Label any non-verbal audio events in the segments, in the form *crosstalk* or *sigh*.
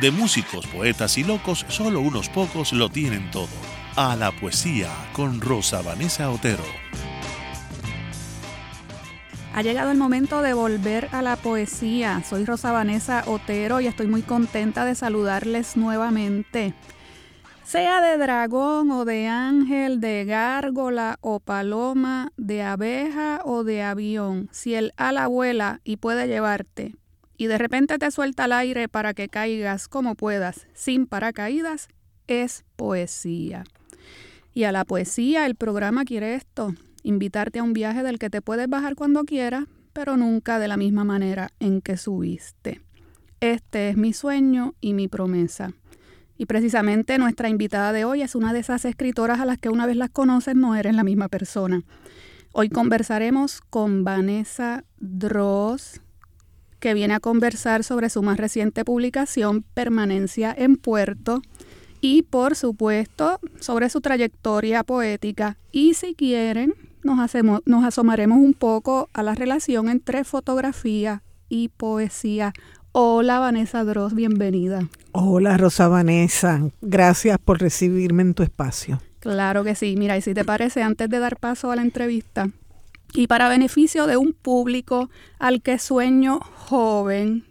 de músicos, poetas y locos, solo unos pocos lo tienen todo. A la poesía con Rosa Vanessa Otero. Ha llegado el momento de volver a la poesía. Soy Rosa Vanessa Otero y estoy muy contenta de saludarles nuevamente. Sea de dragón o de ángel, de gárgola o paloma, de abeja o de avión, si el ala vuela y puede llevarte, y de repente te suelta al aire para que caigas como puedas, sin paracaídas, es poesía. Y a la poesía el programa quiere esto, invitarte a un viaje del que te puedes bajar cuando quieras, pero nunca de la misma manera en que subiste. Este es mi sueño y mi promesa. Y precisamente nuestra invitada de hoy es una de esas escritoras a las que una vez las conoces no eres la misma persona. Hoy conversaremos con Vanessa Dross, que viene a conversar sobre su más reciente publicación, Permanencia en Puerto, y por supuesto sobre su trayectoria poética. Y si quieren, nos, hacemos, nos asomaremos un poco a la relación entre fotografía y poesía. Hola Vanessa Dross, bienvenida. Hola Rosa Vanessa, gracias por recibirme en tu espacio. Claro que sí, mira, y si te parece, antes de dar paso a la entrevista, y para beneficio de un público al que sueño joven,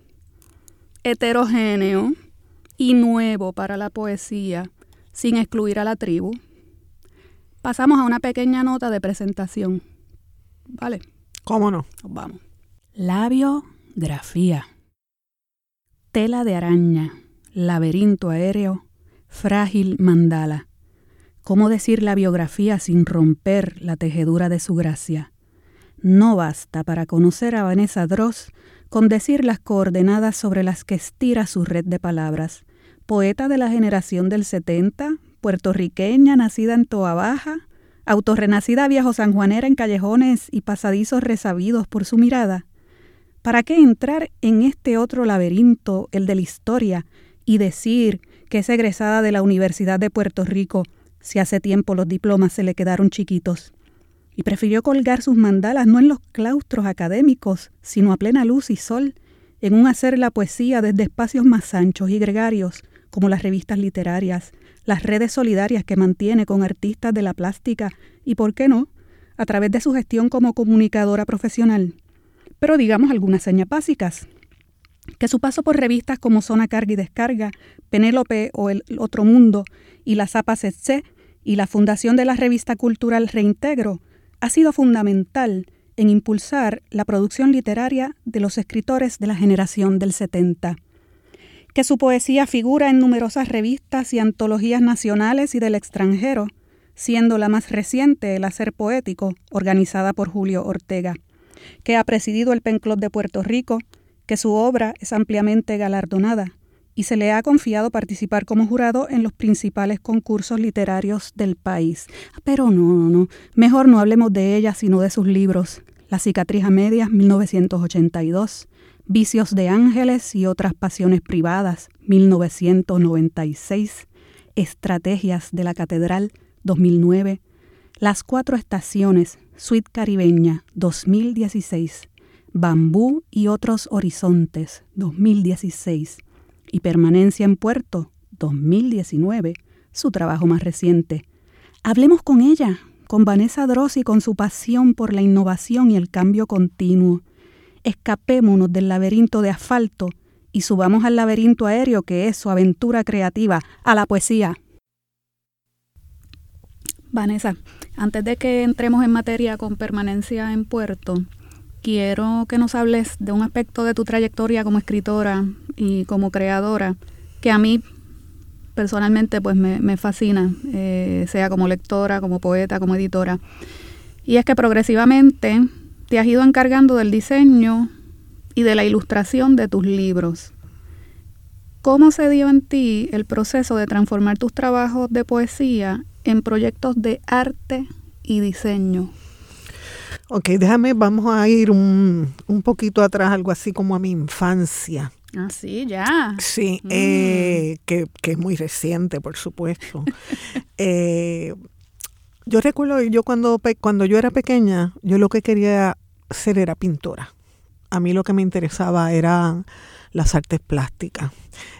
heterogéneo y nuevo para la poesía, sin excluir a la tribu. Pasamos a una pequeña nota de presentación. ¿Vale? ¿Cómo no? Vamos. Labiografía. Tela de araña, laberinto aéreo, frágil mandala. ¿Cómo decir la biografía sin romper la tejedura de su gracia? No basta para conocer a Vanessa Dross con decir las coordenadas sobre las que estira su red de palabras. Poeta de la generación del 70, puertorriqueña nacida en Toa Baja, autorrenacida viejo sanjuanera en callejones y pasadizos resabidos por su mirada. ¿Para qué entrar en este otro laberinto, el de la historia, y decir que es egresada de la Universidad de Puerto Rico si hace tiempo los diplomas se le quedaron chiquitos? Y prefirió colgar sus mandalas no en los claustros académicos, sino a plena luz y sol, en un hacer la poesía desde espacios más anchos y gregarios, como las revistas literarias, las redes solidarias que mantiene con artistas de la plástica y, por qué no, a través de su gestión como comunicadora profesional. Pero digamos algunas señas básicas. Que su paso por revistas como Zona Carga y Descarga, Penélope o El Otro Mundo y la Zapa Setse y la fundación de la revista cultural Reintegro ha sido fundamental en impulsar la producción literaria de los escritores de la generación del 70. Que su poesía figura en numerosas revistas y antologías nacionales y del extranjero, siendo la más reciente El Hacer Poético, organizada por Julio Ortega. Que ha presidido el Pen Club de Puerto Rico, que su obra es ampliamente galardonada y se le ha confiado participar como jurado en los principales concursos literarios del país. Pero no, no, no, mejor no hablemos de ella, sino de sus libros. La cicatriz a medias, 1982, Vicios de ángeles y otras pasiones privadas, 1996, Estrategias de la Catedral, 2009, Las Cuatro Estaciones, Suite Caribeña, 2016, Bambú y otros horizontes, 2016, y Permanencia en Puerto 2019, su trabajo más reciente. Hablemos con ella, con Vanessa Drossi, con su pasión por la innovación y el cambio continuo. Escapémonos del laberinto de asfalto y subamos al laberinto aéreo que es su aventura creativa, a la poesía. Vanessa, antes de que entremos en materia con permanencia en Puerto, quiero que nos hables de un aspecto de tu trayectoria como escritora y como creadora que a mí personalmente pues me, fascina, eh, sea como lectora, como poeta, como editora. Y es que progresivamente te has ido encargando del diseño y de la ilustración de tus libros. ¿Cómo se dio en ti el proceso de transformar tus trabajos de poesía en proyectos de arte y diseño? Ok, déjame, vamos a ir un, un poquito atrás, algo así como a mi infancia. Ah, sí, ya. Sí, Mm. eh, que, que es muy reciente, por supuesto. *laughs* Eh, yo recuerdo, yo cuando, cuando yo era pequeña, yo lo que quería ser era pintora. A mí lo que me interesaba eran las artes plásticas.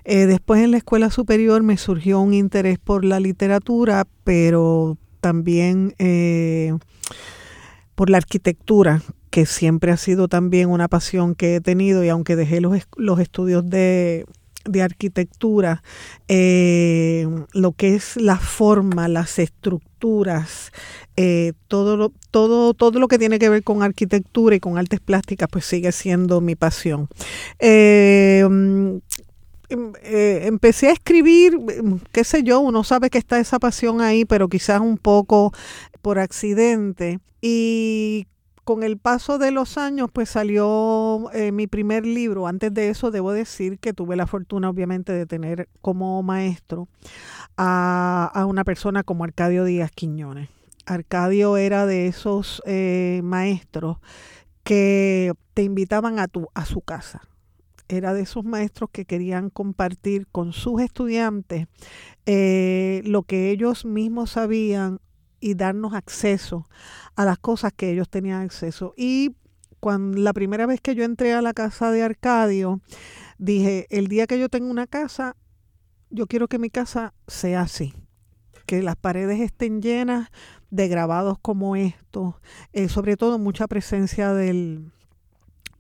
Eh, después en la escuela superior me surgió un interés por la literatura, pero también eh, por la arquitectura, que siempre ha sido también una pasión que he tenido y aunque dejé los, los estudios de, de arquitectura, eh, lo que es la forma, las estructuras, eh, todo, lo, todo, todo lo que tiene que ver con arquitectura y con artes plásticas, pues sigue siendo mi pasión. Mm, em- eh, empecé a escribir, mm, qué sé yo, uno sabe que está esa pasión ahí, pero quizás un poco por accidente. Y con el paso de los años, pues salió eh, mi primer libro. Antes de eso, debo decir que tuve la fortuna, obviamente, de tener como maestro a, a una persona como Arcadio Díaz Quiñones. Arcadio era de esos eh, maestros que te invitaban a, tu, a su casa. Era de esos maestros que querían compartir con sus estudiantes eh, lo que ellos mismos sabían y darnos acceso a las cosas que ellos tenían acceso. Y cuando la primera vez que yo entré a la casa de Arcadio, dije, el día que yo tenga una casa, yo quiero que mi casa sea así, que las paredes estén llenas de grabados como estos, eh, sobre todo mucha presencia del,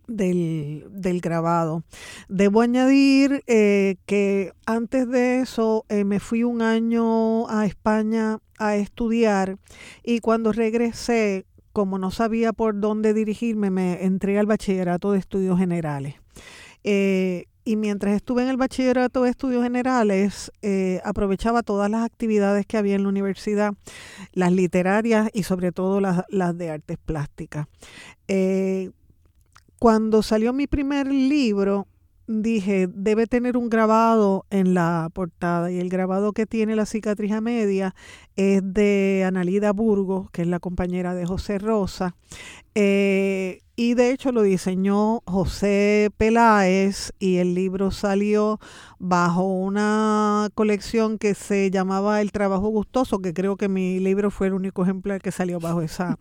del, del grabado. Debo añadir eh, que antes de eso eh, me fui un año a España a estudiar y cuando regresé, como no sabía por dónde dirigirme, me entré al bachillerato de estudios generales. Eh, y mientras estuve en el bachillerato de estudios generales, aprovechaba todas las actividades que había en la universidad, las literarias y sobre todo las, las de artes plásticas. Cuando salió mi primer libro, dije, debe tener un grabado en la portada y el grabado que tiene la cicatriz a media es de Analida Burgos, que es la compañera de José Rosa. Eh, y de hecho lo diseñó José Peláez y el libro salió bajo una colección que se llamaba El Trabajo Gustoso, que creo que mi libro fue el único ejemplar que salió bajo esa,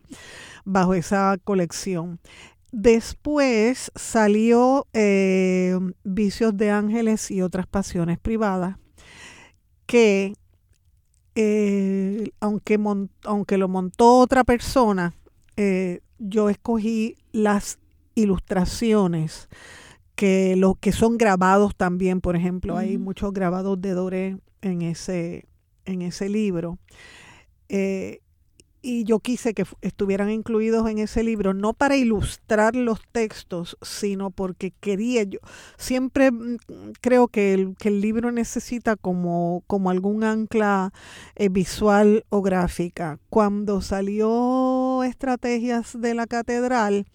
bajo esa colección. Después salió eh, Vicios de Ángeles y otras pasiones privadas, que eh, aunque, mon- aunque lo montó otra persona, eh, yo escogí las ilustraciones que lo que son grabados también, por ejemplo, hay muchos grabados de Doré en ese, en ese libro. Eh, y yo quise que estuvieran incluidos en ese libro, no para ilustrar los textos, sino porque quería yo, siempre mm, creo que el, que el libro necesita como, como algún ancla eh, visual o gráfica. Cuando salió Estrategias de la Catedral,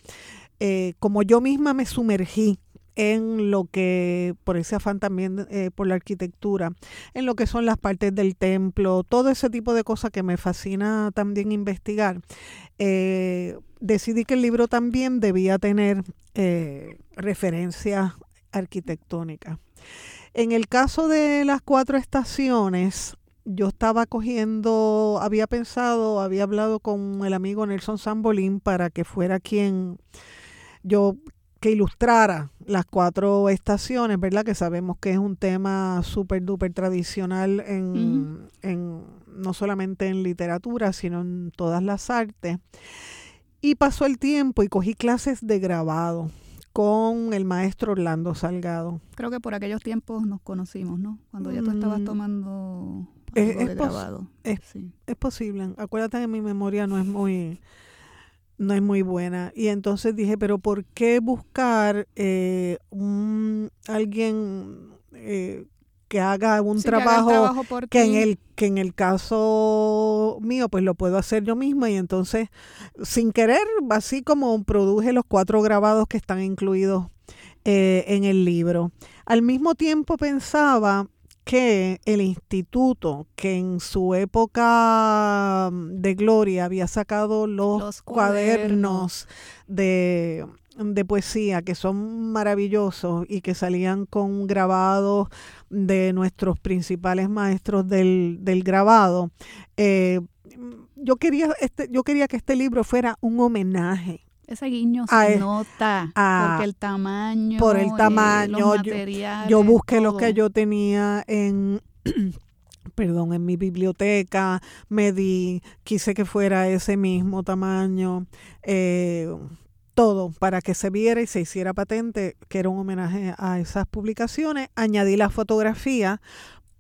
eh, como yo misma me sumergí en lo que, por ese afán también eh, por la arquitectura, en lo que son las partes del templo, todo ese tipo de cosas que me fascina también investigar, eh, decidí que el libro también debía tener eh, referencias arquitectónicas. En el caso de las cuatro estaciones, yo estaba cogiendo, había pensado, había hablado con el amigo Nelson Sambolín para que fuera quien yo que ilustrara las cuatro estaciones, ¿verdad? Que sabemos que es un tema súper duper tradicional en, en no solamente en literatura, sino en todas las artes. Y pasó el tiempo y cogí clases de grabado con el maestro Orlando Salgado. Creo que por aquellos tiempos nos conocimos, ¿no? Cuando ya tú estabas Mm. tomando Es- algo es de grabado. es- Sí. Es posible. Acuérdate que mi memoria no es muy no es muy buena. Y entonces dije, pero ¿por qué buscar eh, un alguien eh, que haga un Sí, que haga trabajo, trabajo por que en el que en el caso mío pues lo puedo hacer yo misma y entonces sin querer así como produje los cuatro grabados que están incluidos eh, en el libro. Al mismo tiempo pensaba que el instituto que en su época de gloria había sacado los, cuadernos, de, poesía que son maravillosos y que salían con grabados de nuestros principales maestros del, grabado. Eh, yo, quería este, yo quería que este libro fuera un homenaje ese guiño se nota porque el tamaño, por el tamaño, yo, busqué lo que yo tenía en *clears throat* perdón, en mi biblioteca, me di, quise que fuera ese mismo tamaño, eh, todo para que se viera y se hiciera patente, que era un homenaje a esas publicaciones. Añadí la fotografía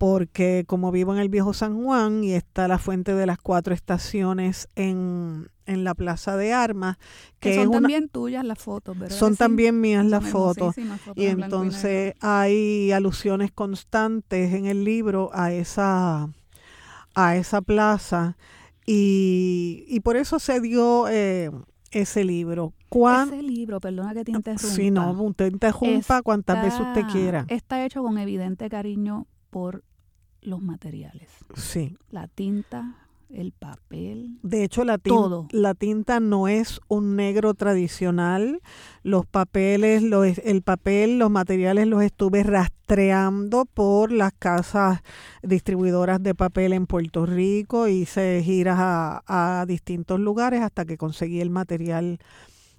porque como vivo en el viejo San Juan y está la fuente de las cuatro estaciones en, en la Plaza de Armas. Que, son también tuyas las fotos, ¿verdad? Son también mías las fotos. Y entonces hay alusiones constantes en el libro a esa, a esa plaza. Y, y por eso se dio eh, ese libro. ese libro, perdona que te interrumpa. Sí, no, usted interrumpa cuantas veces usted quiera. Está hecho con evidente cariño por los materiales. Sí. La tinta, el papel. De hecho, la tinta, la tinta no es un negro tradicional. Los papeles, los, el papel, los materiales los estuve rastreando por las casas distribuidoras de papel en Puerto Rico. Hice giras a, a distintos lugares hasta que conseguí el material,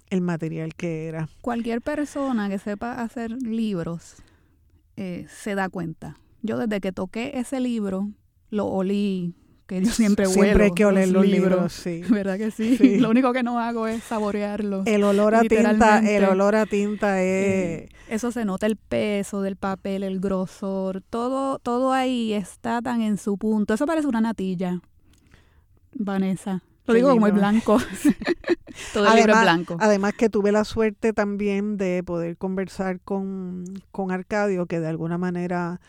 el material que era. Cualquier persona que sepa hacer libros eh, se da cuenta yo desde que toqué ese libro, lo olí, que yo siempre huelo. Siempre hay que oler los, libros, sí. *laughs* ¿Verdad que sí? Lo único que no hago es saborearlo. El olor a tinta, el olor a tinta es... eso se nota el peso del papel, el grosor, todo, todo ahí está tan en su punto. Eso parece una natilla, Vanessa. Lo digo como el blanco. *laughs* Todo el libro es blanco. Además que tuve la suerte también de poder conversar con, con Arcadio, que de alguna manera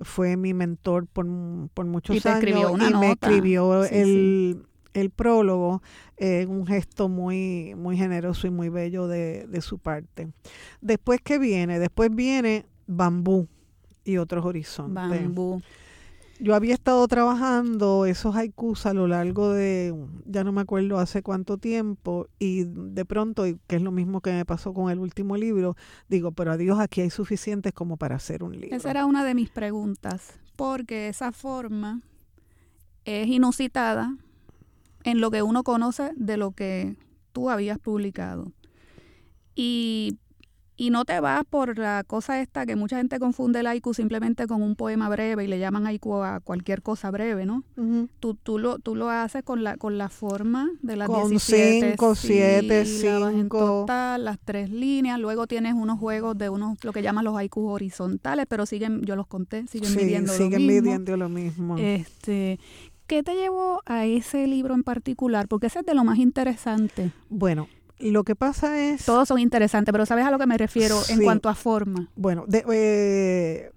fue mi mentor por, por muchos años y me escribió el, prólogo en un gesto muy, muy generoso y muy bello de, de su parte. Después, ¿qué viene? Después viene Bambú y otros horizontes. Bambú yo había estado trabajando esos haikus a lo largo de, ya no me acuerdo hace cuánto tiempo, y de pronto, que es lo mismo que me pasó con el último libro, digo, pero adiós, aquí hay suficientes como para hacer un libro. Esa era una de mis preguntas, porque esa forma es inusitada en lo que uno conoce de lo que tú habías publicado. Y y no te vas por la cosa esta que mucha gente confunde el haiku simplemente con un poema breve y le llaman haiku a cualquier cosa breve, ¿no? tú, tú, lo, tú lo haces con la, con la forma de las con 17 cinco, siete, cinco. las tres líneas. Luego tienes unos juegos de unos, lo que llaman los haikus horizontales, pero siguen, yo los conté, siguen midiendo siguen lo mismo. midiendo lo mismo. Este, ¿Qué te llevó a ese libro en particular? Porque ese es de lo más interesante. Bueno, lo que pasa es... Todos son interesantes, pero ¿sabes a lo que me refiero en cuanto a forma? Bueno, eh,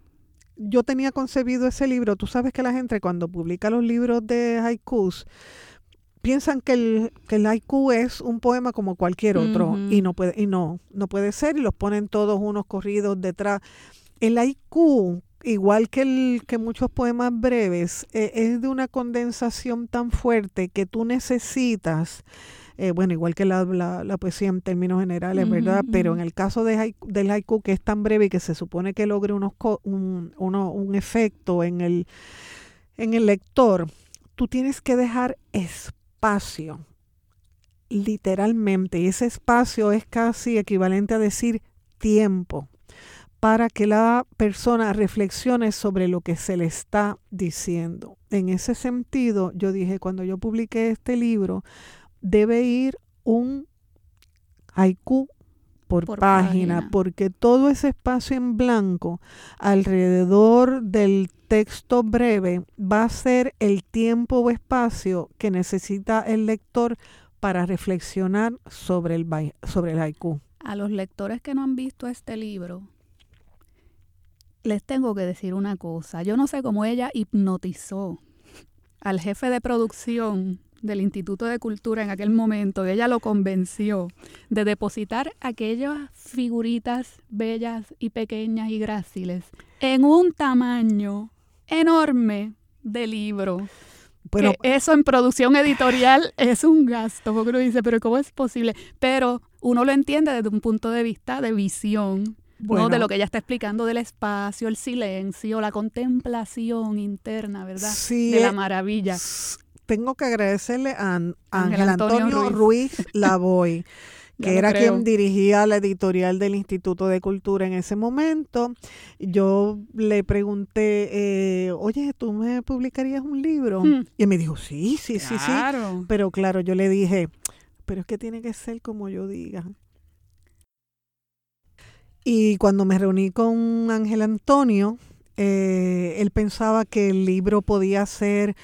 yo tenía concebido ese libro. Tú sabes que la gente cuando publica los libros de haikus piensan que el, que el haiku es un poema como cualquier otro y no puede y no no puede ser y los ponen todos unos corridos detrás. El haiku igual que, el, que muchos poemas breves, eh, es de una condensación tan fuerte que tú necesitas eh, bueno, igual que la, la, poesía en términos generales, ¿verdad? Pero en el caso de del haiku, que es tan breve y que se supone que logre unos un, uno, un efecto en el, en el lector, tú tienes que dejar espacio, literalmente, y ese espacio es casi equivalente a decir tiempo para que la persona reflexione sobre lo que se le está diciendo. En ese sentido, yo dije, cuando yo publiqué este libro, debe ir un haiku por, página, porque todo ese espacio en blanco alrededor del texto breve va a ser el tiempo o espacio que necesita el lector para reflexionar sobre el, sobre el haiku. A los lectores que no han visto este libro, les tengo que decir una cosa. Yo no sé cómo ella hipnotizó al jefe de producción del Instituto de Cultura en aquel momento, ella lo convenció de depositar aquellas figuritas bellas y pequeñas y gráciles en un tamaño enorme de libro. Bueno, eso en producción editorial *laughs* es un gasto, porque uno dice, pero ¿cómo es posible? Pero uno lo entiende desde un punto de vista de visión, ¿no? de lo que ella está explicando del espacio, el silencio, la contemplación interna, ¿verdad? Sí, de la eh, maravilla. Tengo que agradecerle a Ángel Antonio, Ruiz *laughs* Lavoy. que era quien dirigía la editorial del Instituto de Cultura en ese momento. Yo le pregunté, eh, oye, ¿tú me publicarías un libro? Hmm. Y me dijo, sí, sí, sí, sí. Pero claro, yo le dije, pero es que tiene que ser como yo diga. Y cuando me reuní con Ángel Antonio, eh, él pensaba que el libro podía ser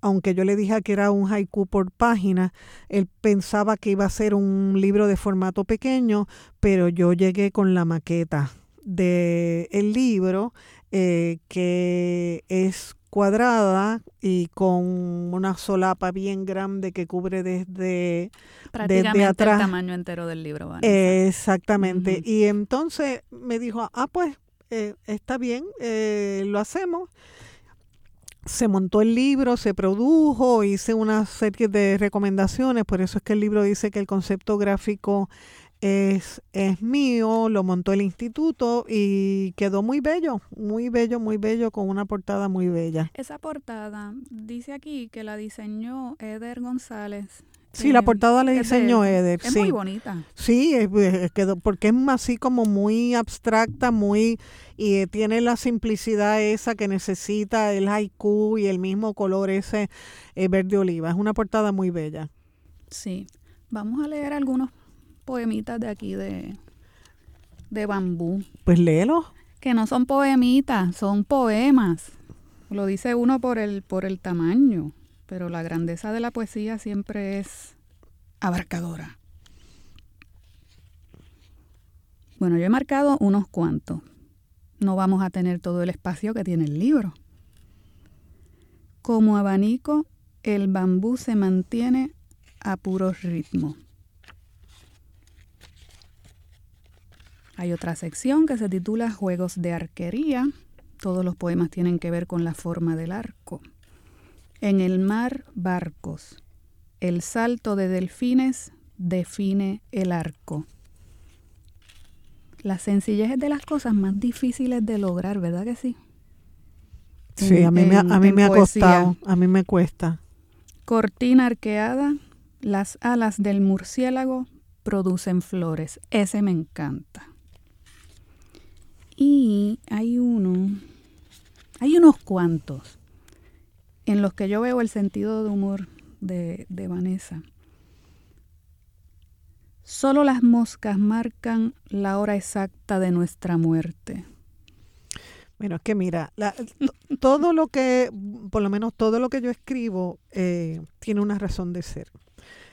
aunque yo le dije que era un haiku por página, él pensaba que iba a ser un libro de formato pequeño, pero yo llegué con la maqueta del el libro eh, que es cuadrada y con una solapa bien grande que cubre desde, desde atrás. el tamaño entero del libro. exactamente. Y entonces me dijo, ah, pues eh, está bien, eh, lo hacemos se montó el libro, se produjo, hice una serie de recomendaciones, por eso es que el libro dice que el concepto gráfico es, es mío, lo montó el instituto y quedó muy bello, muy bello, muy bello, con una portada muy bella. Esa portada dice aquí que la diseñó Eder González. Sí, la portada la diseñó Eder. Es muy bonita. Sí, quedó, porque es así como muy abstracta, muy y tiene la simplicidad esa que necesita el haiku y el mismo color ese eh, verde oliva. Es una portada muy bella. Sí. Vamos a leer algunos poemitas de aquí de, de bambú. Pues léelo. Que no son poemitas, son poemas. Lo dice uno por el, por el tamaño pero la grandeza de la poesía siempre es abarcadora. Bueno, yo he marcado unos cuantos. No vamos a tener todo el espacio que tiene el libro. Como abanico, el bambú se mantiene a puro ritmo. Hay otra sección que se titula Juegos de arquería. Todos los poemas tienen que ver con la forma del arco. En el mar, barcos. El salto de delfines define el arco. La sencillez es de las cosas más difíciles de lograr, ¿verdad que sí? Sí, a mí, me, a mí me ha costado, a mí me cuesta. Cortina arqueada, las alas del murciélago producen flores. Ese me encanta. Y hay uno, hay unos cuantos en los que yo veo el sentido de humor de, Vanessa. Solo las moscas marcan la hora exacta de nuestra muerte. Bueno, es que mira, todo lo que, por lo menos todo lo que yo escribo, eh, tiene una razón de ser.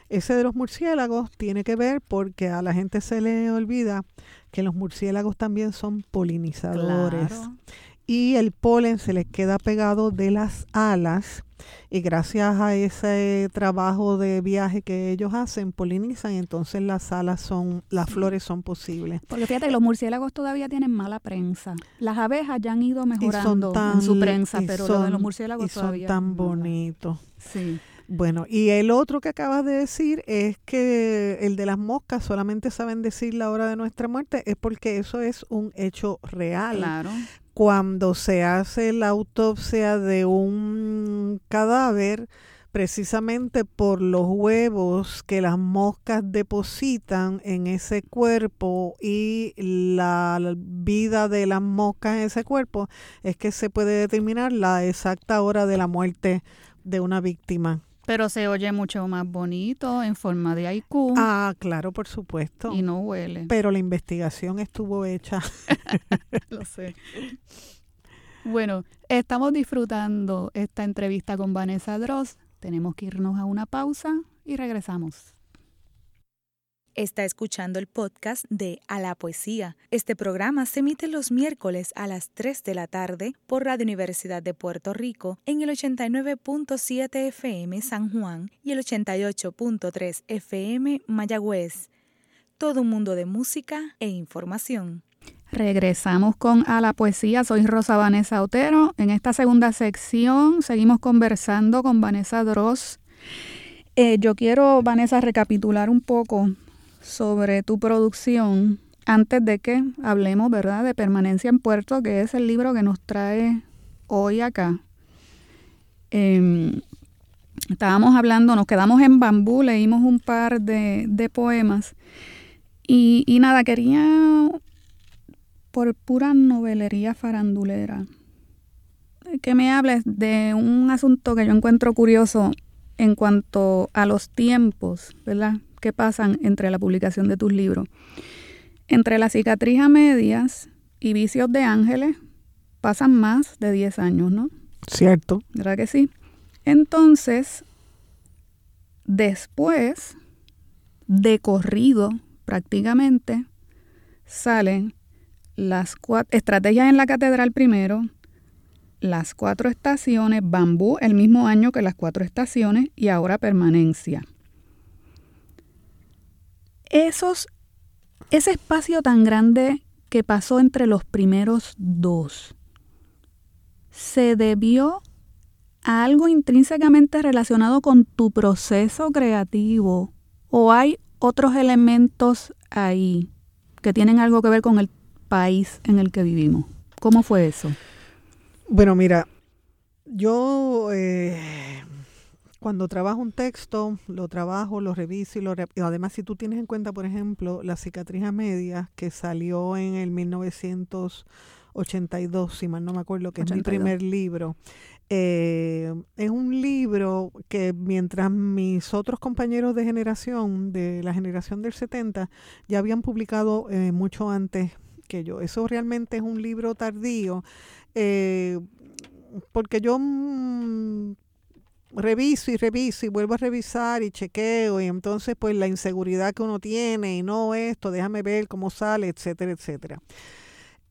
Ese de los murciélagos tiene que ver porque a la gente se le olvida que los murciélagos también son polinizadores y el polen se les queda pegado de las alas. Y gracias a ese trabajo de viaje que ellos hacen polinizan y entonces las alas son las flores son posibles. Porque fíjate que los murciélagos todavía tienen mala prensa. Las abejas ya han ido mejorando en su prensa pero los murciélagos todavía son tan bonitos. Sí bueno, y el otro que acabas de decir es que el de las moscas solamente saben decir la hora de nuestra muerte, es porque eso es un hecho real. Claro cuando se hace la autopsia de un cadáver, precisamente por los huevos que las moscas depositan en ese cuerpo y la vida de las moscas en ese cuerpo, es que se puede determinar la exacta hora de la muerte de una víctima. Pero se oye mucho más bonito en forma de haiku. Ah, claro, por supuesto. Y no huele. Pero la investigación estuvo hecha. *laughs* Lo sé. Bueno, estamos disfrutando esta entrevista con Vanessa Dross. Tenemos que irnos a una pausa y regresamos. Está escuchando el podcast de A la Poesía. Este programa se emite los miércoles a las 3 de la tarde por Radio Universidad de Puerto Rico en el 89.7 FM San Juan y el 88.3 FM Mayagüez. Todo un mundo de música e información. Regresamos con A la Poesía. Soy Rosa Vanessa Otero. En esta segunda sección seguimos conversando con Vanessa Dross. Eh, yo quiero, Vanessa, recapitular un poco sobre tu producción antes de que hablemos, ¿verdad?, de Permanencia en Puerto, que es el libro que nos trae hoy acá. Em, estábamos hablando, nos quedamos en bambú, leímos un par de, poemas y, y, nada, quería, por pura novelería farandulera, que me hables de un asunto que yo encuentro curioso en cuanto a los tiempos, ¿verdad? Que pasan entre la publicación de tus libros. Entre la cicatriz a medias y vicios de ángeles pasan más de 10 años, ¿no? Cierto. ¿Verdad que sí? Entonces, después, de corrido prácticamente, salen las cuatro estrategias en la catedral primero, las cuatro estaciones, bambú el mismo año que las cuatro estaciones y ahora permanencia esos, ese espacio tan grande que pasó entre los primeros dos, ¿se debió a algo intrínsecamente relacionado con tu proceso creativo o hay otros elementos ahí que tienen algo que ver con el país en el que vivimos? ¿Cómo fue eso? Bueno, mira, yo eh, cuando trabajo un texto, lo trabajo, lo reviso y lo además si tú tienes en cuenta, por ejemplo, La cicatriz a medias que salió en el 1982, si mal no me acuerdo, que es mi primer libro. Eh, es un libro que mientras mis otros compañeros de generación, de la generación del 70, ya habían publicado eh, mucho antes que yo. Eso realmente es un libro tardío. Eh, porque yo mm, reviso y reviso y vuelvo a revisar y chequeo y entonces pues la inseguridad que uno tiene y no esto, déjame ver cómo sale, etcétera, etcétera.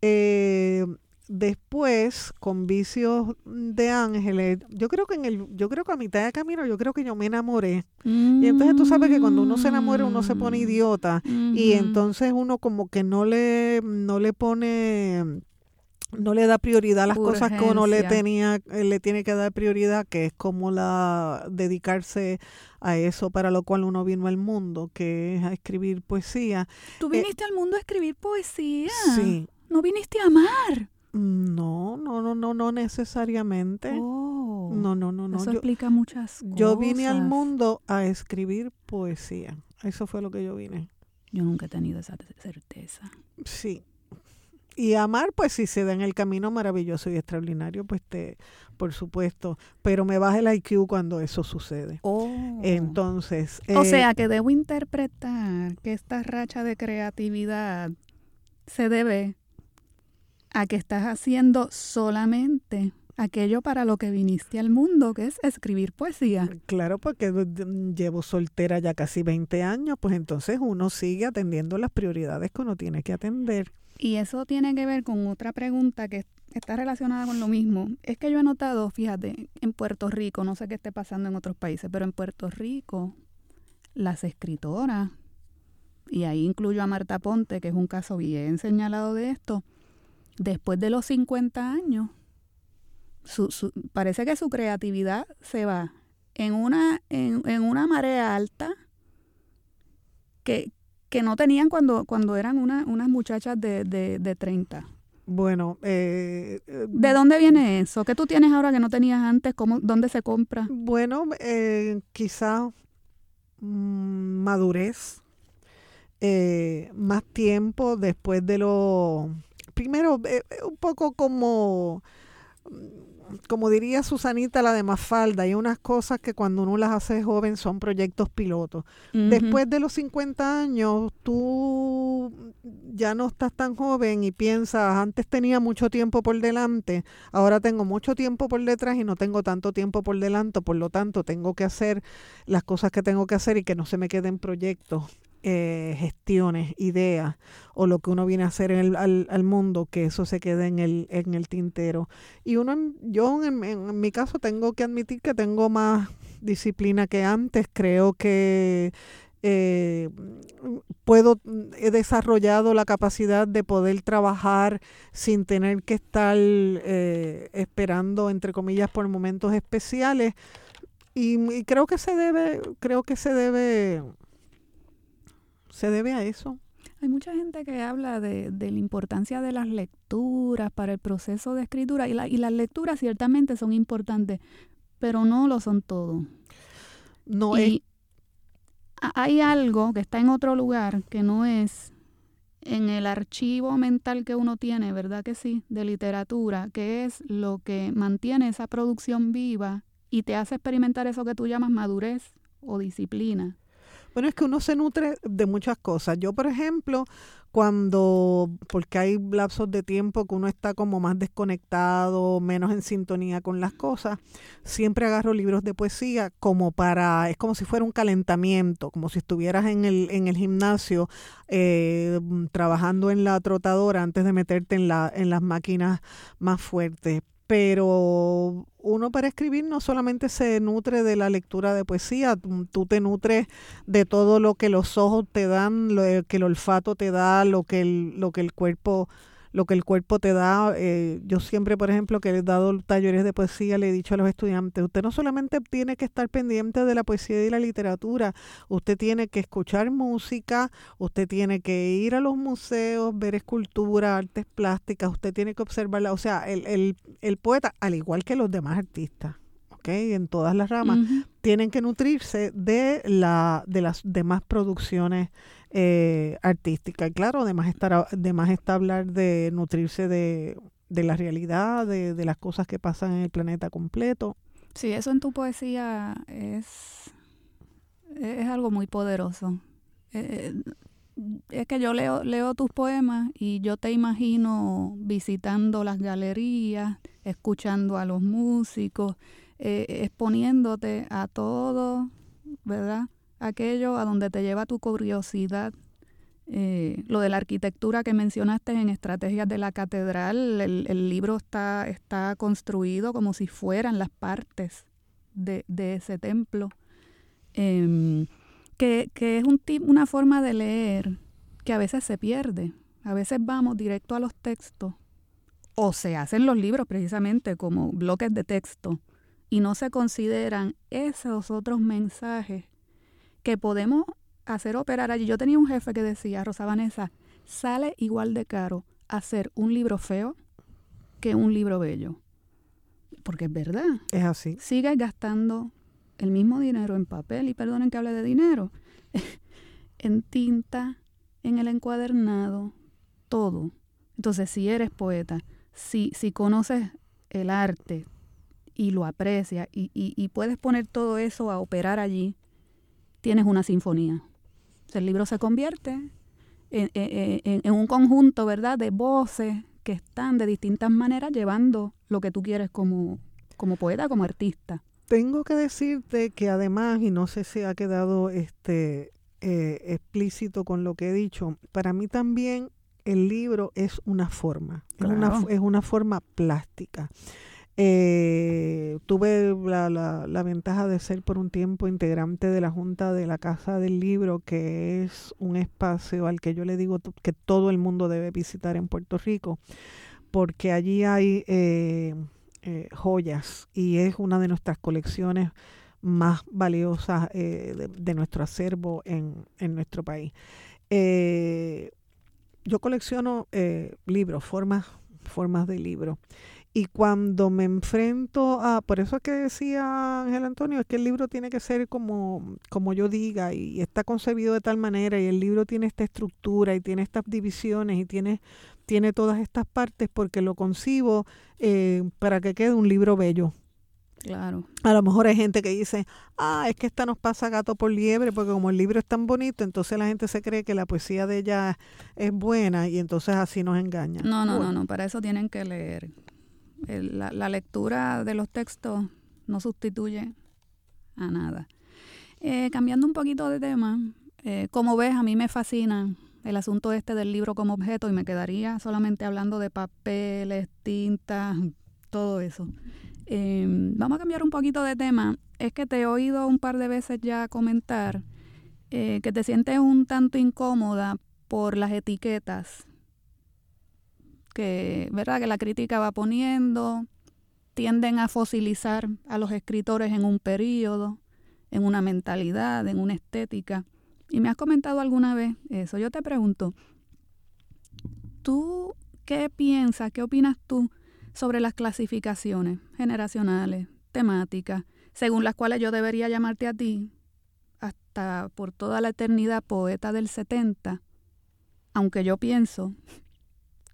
Eh, después, con vicios de ángeles, yo creo que en el, yo creo que a mitad de camino, yo creo que yo me enamoré. Y entonces tú sabes que cuando uno se enamora, uno se pone idiota. Y entonces uno como que no le, no le pone no le da prioridad a las cosas que uno le tenía eh, le tiene que dar prioridad que es como la dedicarse a eso para lo cual uno vino al mundo que es a escribir poesía. Tú eh, viniste al mundo a escribir poesía sí. No viniste a amar no no no no no necesariamente. Oh, no no no no. Eso explica muchas cosas yo vine al mundo a escribir poesía. Eso fue lo que yo vine. Yo nunca he tenido esa certeza. Sí y amar, pues si se da en el camino maravilloso y extraordinario, pues te, por supuesto, pero me baja el IQ cuando eso sucede. Oh. Entonces. o eh, sea que debo interpretar que esta racha de creatividad se debe a que estás haciendo solamente aquello para lo que viniste al mundo, que es escribir poesía. Claro, porque llevo soltera ya casi 20 años, pues entonces uno sigue atendiendo las prioridades que uno tiene que atender. Y eso tiene que ver con otra pregunta que está relacionada con lo mismo. Es que yo he notado, fíjate, en Puerto Rico, no sé qué esté pasando en otros países, pero en Puerto Rico, las escritoras, y ahí incluyo a Marta Ponte, que es un caso bien señalado de esto, después de los 50 años, parece que su creatividad se va en una, en, en una marea alta que, que no tenían cuando, cuando eran una, unas muchachas de, de, de 30. Bueno, eh, eh, ¿de dónde viene eso? ¿Qué tú tienes ahora que no tenías antes? ¿Cómo, ¿Dónde se compra? Bueno, eh, quizá mm, madurez, eh, más tiempo después de lo... Primero, un poco como como diría Susanita, la de Mafalda, hay unas cosas que cuando uno las hace joven son proyectos pilotos. Después de los 50 años, tú ya no estás tan joven y piensas, antes tenía mucho tiempo por delante, ahora tengo mucho tiempo por detrás y no tengo tanto tiempo por delante, por lo tanto tengo que hacer las cosas que tengo que hacer y que no se me queden proyectos eh, gestiones, ideas o lo que uno viene a hacer en el, al, al, mundo, que eso se quede en el, en el tintero. Y uno, yo en, mi caso tengo que admitir que tengo más disciplina que antes. Creo que eh, puedo, he desarrollado la capacidad de poder trabajar sin tener que estar eh, esperando, entre comillas, por momentos especiales. Y, y, creo que se debe, creo que se debe, se debe a eso. Hay mucha gente que habla de, de, la importancia de las lecturas para el proceso de escritura y, la, y las lecturas ciertamente son importantes, pero no lo son todo. No y, es hay algo que está en otro lugar que no es en el archivo mental que uno tiene, ¿verdad que sí? De literatura, que es lo que mantiene esa producción viva y te hace experimentar eso que tú llamas madurez o disciplina. Bueno, es que uno se nutre de muchas cosas. Yo, por ejemplo, cuando, porque hay lapsos de tiempo que uno está como más desconectado, menos en sintonía con las cosas, siempre agarro libros de poesía como para, es como si fuera un calentamiento, como si estuvieras en el, en el gimnasio eh, trabajando en la trotadora antes de meterte en, la, en las máquinas más fuertes pero uno para escribir no solamente se nutre de la lectura de poesía, tú te nutres de todo lo que los ojos te dan, lo que el olfato te da, lo que el, lo que el cuerpo lo que el cuerpo te da. Eh, yo siempre, por ejemplo, que he dado talleres de poesía, le he dicho a los estudiantes, usted no solamente tiene que estar pendiente de la poesía y la literatura, usted tiene que escuchar música, usted tiene que ir a los museos, ver escultura, artes plásticas, usted tiene que observarla. O sea, el, el, el poeta, al igual que los demás artistas, en todas las ramas, uh -huh. tienen que nutrirse de, la, de las demás producciones eh, artísticas. Y claro, además, estar, además está hablar de nutrirse de, de la realidad, de, de, las cosas que pasan en el planeta completo. Sí, eso en tu poesía es, es algo muy poderoso. Eh, es que yo leo, leo tus poemas y yo te imagino visitando las galerías, escuchando a los músicos, eh, exponiéndote a todo, ¿verdad? Aquello a donde te lleva tu curiosidad. Eh, lo de la arquitectura que mencionaste en Estrategias de la Catedral, el, libro está, está construido como si fueran las partes de, ese templo. Eh, que, que, es un una forma de leer que a veces se pierde. A veces vamos directo a los textos o se hacen los libros precisamente como bloques de texto y no se consideran esos otros mensajes que podemos hacer operar allí. Yo tenía un jefe que decía, Rosa Vanessa, sale igual de caro hacer un libro feo que un libro bello. Porque es verdad. Es así. Sigues gastando el mismo dinero en papel, y perdonen que hable de dinero, *laughs* en tinta, en el encuadernado, todo. Entonces, si eres poeta, si, si conoces el arte, y lo aprecia y, y, y, puedes poner todo eso a operar allí, tienes una sinfonía. El libro se convierte en, en, en, un conjunto, ¿verdad?, de voces que están de distintas maneras llevando lo que tú quieres como, como poeta, como artista. Tengo que decirte que además, y no sé si ha quedado este eh, explícito con lo que he dicho, para mí también el libro es una forma, claro. es, una, es una forma plástica. Eh, tuve la, la, ventaja de ser por un tiempo integrante de la Junta de la Casa del Libro, que es un espacio al que yo le digo que todo el mundo debe visitar en Puerto Rico, porque allí hay eh, eh, joyas y es una de nuestras colecciones más valiosas de, nuestro acervo en, en nuestro país. Yo colecciono libros, formas, formas de libros. Y cuando me enfrento a, por eso es que decía Ángel Antonio, es que el libro tiene que ser como, como yo diga y está concebido de tal manera y el libro tiene esta estructura y tiene estas divisiones y tiene, tiene todas estas partes porque lo concibo eh, para que quede un libro bello. Claro. A lo mejor hay gente que dice, ah, es que esta nos pasa gato por liebre, porque como el libro es tan bonito, entonces la gente se cree que la poesía de ella es buena y entonces así nos engaña. No, no, bueno. no, no, para eso tienen que leer la, lectura de los textos no sustituye a nada. Eh, cambiando un poquito de tema, Eh, como ves, a mí me fascina el asunto este del libro como objeto y me quedaría solamente hablando de papeles, tintas, todo eso. Em, vamos a cambiar un poquito de tema. Es que te he oído un par de veces ya comentar eh, que te sientes un tanto incómoda por las etiquetas que, ¿verdad? que la crítica va poniendo, tienden a fosilizar a los escritores en un periodo, en una mentalidad, en una estética. Y me has comentado alguna vez eso. Yo te pregunto, ¿tú qué piensas, qué opinas tú sobre las clasificaciones generacionales, temáticas, según las cuales yo debería llamarte a ti hasta por toda la eternidad poeta del 70, aunque yo pienso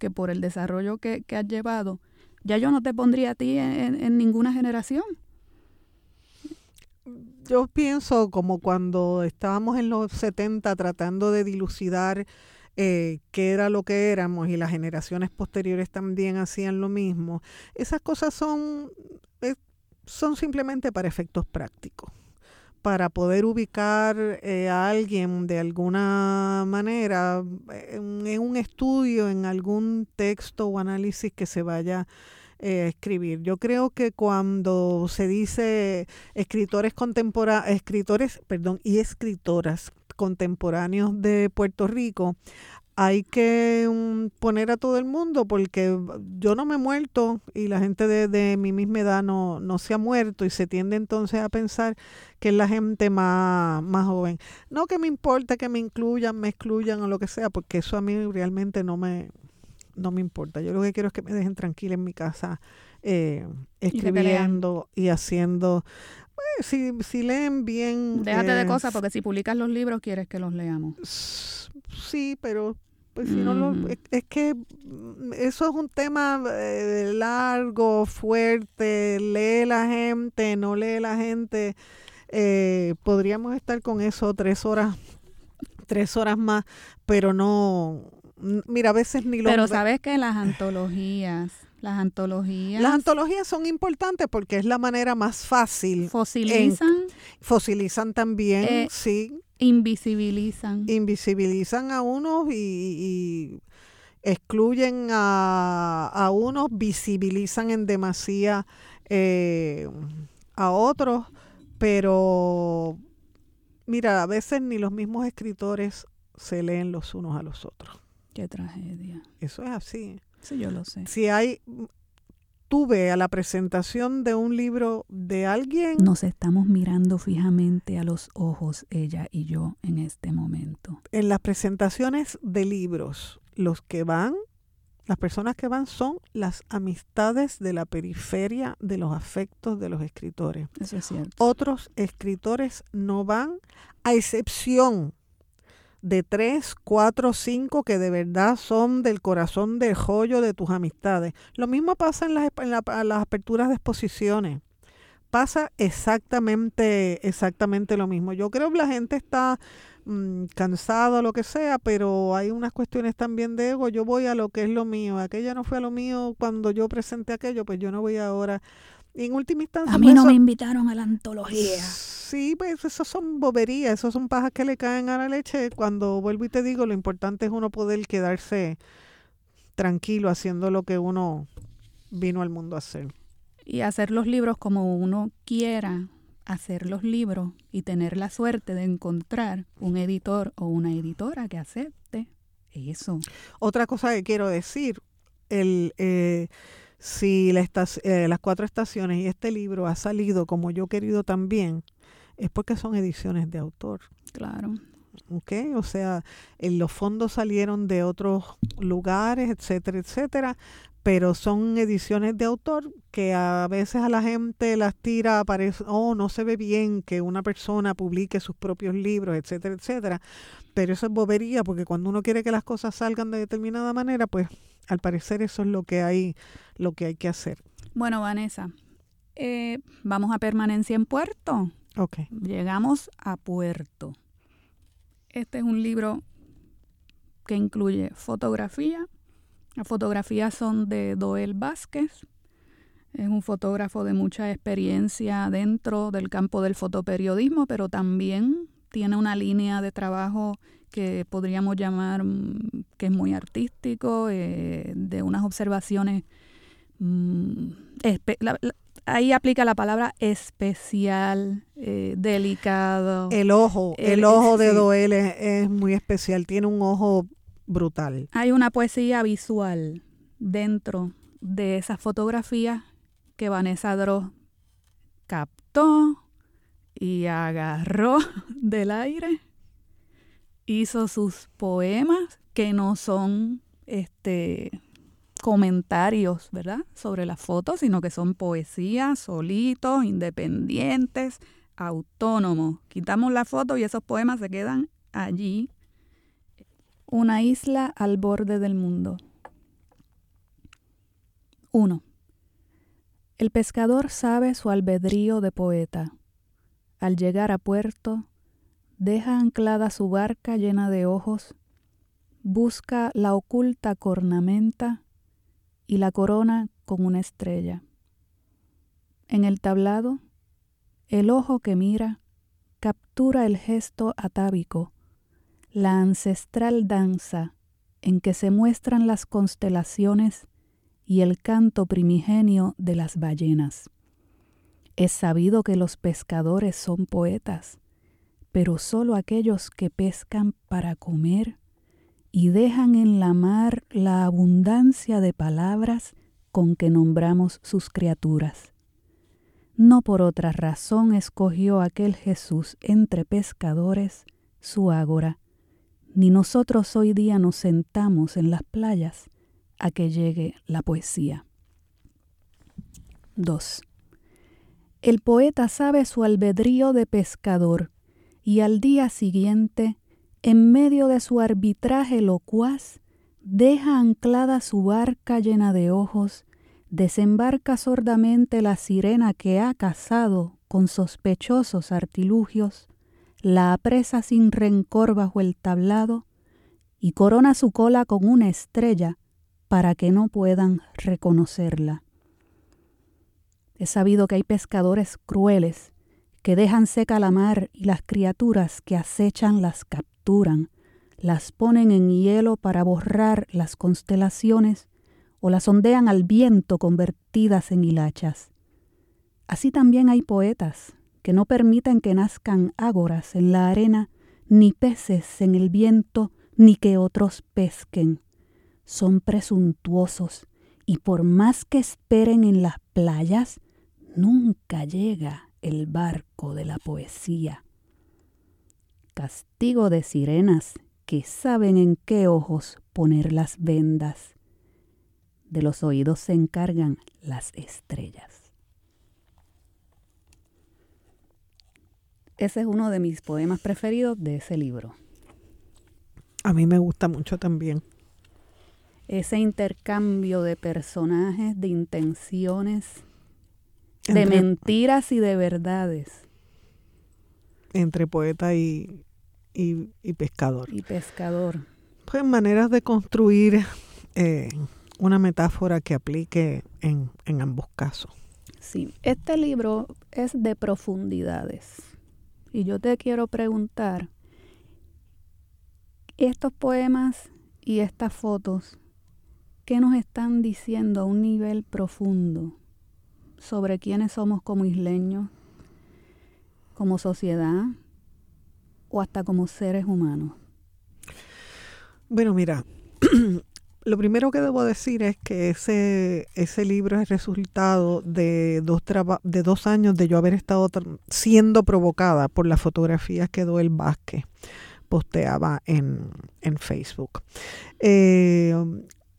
que por el desarrollo que, has llevado, ya yo no te pondría a ti en, ninguna generación. Yo pienso como cuando estábamos en los 70 tratando de dilucidar eh, qué era lo que éramos y las generaciones posteriores también hacían lo mismo. Esas cosas son, eh, son simplemente para efectos prácticos para poder ubicar eh, a alguien de alguna manera en, un estudio, en algún texto o análisis que se vaya eh, a escribir. Yo creo que cuando se dice escritores contemporáneos, escritores, perdón, y escritoras contemporáneos de Puerto Rico, hay que poner a todo el mundo porque yo no me he muerto y la gente de, mi misma edad no, no, se ha muerto y se tiende entonces a pensar que es la gente más, más joven. No que me importa que me incluyan, me excluyan o lo que sea, porque eso a mí realmente no me, no me importa. Yo lo que quiero es que me dejen tranquila en mi casa eh, escribiendo y, haciendo... Pues, si, si leen bien... Déjate de cosas porque si publicas los libros quieres que los leamos. Sí, pero pues si no lo, es, que mm, eso es un tema eh, largo, fuerte, lee la gente, no lee la gente. Eh, podríamos estar con eso tres horas, tres horas más, pero no, mira, a veces ni lo... Pero sabes que las antologías, las antologías... Las antologías son importantes porque es la manera más fácil. Fosilizan. fosilizan también, eh, sí. Invisibilizan. Invisibilizan a unos y, excluyen a, a, unos, visibilizan en demasía eh, a otros, pero mira, a veces ni los mismos escritores se leen los unos a los otros. Qué tragedia. Eso es así. Sí, yo lo sé. Si hay tuve a la presentación de un libro de alguien. Nos estamos mirando fijamente a los ojos, ella y yo, en este momento. En las presentaciones de libros, los que van, las personas que van son las amistades de la periferia de los afectos de los escritores. Eso es cierto. Otros escritores no van, a excepción de tres, cuatro, cinco que de verdad son del corazón del joyo de tus amistades. Lo mismo pasa en las, en las aperturas de exposiciones. Pasa exactamente, exactamente lo mismo. Yo creo que la gente está mm, cansada lo que sea, pero hay unas cuestiones también de ego. Yo voy a lo que es lo mío. Aquella no fue a lo mío cuando yo presenté aquello, pues yo no voy ahora. En última instancia. A mí no me invitaron a la antología sí, pues eso son boberías, esos son pajas que le caen a la leche. Cuando vuelvo y te digo, lo importante es uno poder quedarse tranquilo haciendo lo que uno vino al mundo a hacer. Y hacer los libros como uno quiera hacer los libros y tener la suerte de encontrar un editor o una editora que acepte eso. Otra cosa que quiero decir, el... Eh, si eh, las cuatro estaciones y este libro ha salido como yo he querido también, es porque son ediciones de autor. Claro. ¿ok? O sea, los fondos salieron de otros lugares, etcétera, etcétera, pero son ediciones de autor que a veces a la gente las tira, parece, oh, no se ve bien que una persona publique sus propios libros, etcétera, etcétera. Pero eso es bobería, porque cuando uno quiere que las cosas salgan de determinada manera, pues al parecer eso es lo que hay, lo que hay que hacer. Bueno, Vanessa, eh, vamos a permanencia en puerto. Okay. Llegamos a Puerto. Este es un libro que incluye fotografía. Las fotografías son de Doel Vázquez. Es un fotógrafo de mucha experiencia dentro del campo del fotoperiodismo, pero también tiene una línea de trabajo que podríamos llamar mm, que es muy artístico, eh, de unas observaciones. Mm, ahí aplica la palabra especial, eh, delicado. El ojo, el, ojo de Doel es, muy especial, tiene un ojo brutal. Hay una poesía visual dentro de esas fotografías que Vanessa Dross captó y agarró *laughs* del aire hizo sus poemas que no son este comentarios, ¿verdad? Sobre las fotos, sino que son poesías solitos, independientes, autónomos. Quitamos la foto y esos poemas se quedan allí. Una isla al borde del mundo. 1. El pescador sabe su albedrío de poeta. Al llegar a puerto, deja anclada su barca llena de ojos, busca la oculta cornamenta y la corona con una estrella. En el tablado, el ojo que mira captura el gesto atávico, la ancestral danza en que se muestran las constelaciones y el canto primigenio de las ballenas. Es sabido que los pescadores son poetas, pero solo aquellos que pescan para comer y dejan en la mar la abundancia de palabras con que nombramos sus criaturas. No por otra razón escogió aquel Jesús entre pescadores su ágora, ni nosotros hoy día nos sentamos en las playas a que llegue la poesía. 2. El poeta sabe su albedrío de pescador y al día siguiente, en medio de su arbitraje locuaz, deja anclada su barca llena de ojos, desembarca sordamente la sirena que ha cazado con sospechosos artilugios, la apresa sin rencor bajo el tablado y corona su cola con una estrella para que no puedan reconocerla. He sabido que hay pescadores crueles que dejan seca la mar y las criaturas que acechan las capturan, las ponen en hielo para borrar las constelaciones o las ondean al viento convertidas en hilachas. Así también hay poetas que no permiten que nazcan ágoras en la arena, ni peces en el viento, ni que otros pesquen. Son presuntuosos y por más que esperen en las playas, nunca llega el barco de la poesía. Castigo de sirenas que saben en qué ojos poner las vendas. De los oídos se encargan las estrellas. Ese es uno de mis poemas preferidos de ese libro. A mí me gusta mucho también. Ese intercambio de personajes, de intenciones, de mentiras y de verdades. Entre poeta y, y, pescador. Y pescador. Pues maneras de construir eh, una metáfora que aplique en, en ambos casos. Sí, este libro es de profundidades. Y yo te quiero preguntar, estos poemas y estas fotos, ¿qué nos están diciendo a un nivel profundo? sobre quiénes somos como isleños, como sociedad o hasta como seres humanos? Bueno, mira, *clears throat* lo primero que debo decir es que ese, ese libro es resultado de dos, de dos años de yo haber estado siendo provocada por las fotografías que Doel Vázquez posteaba en, Facebook. Eh,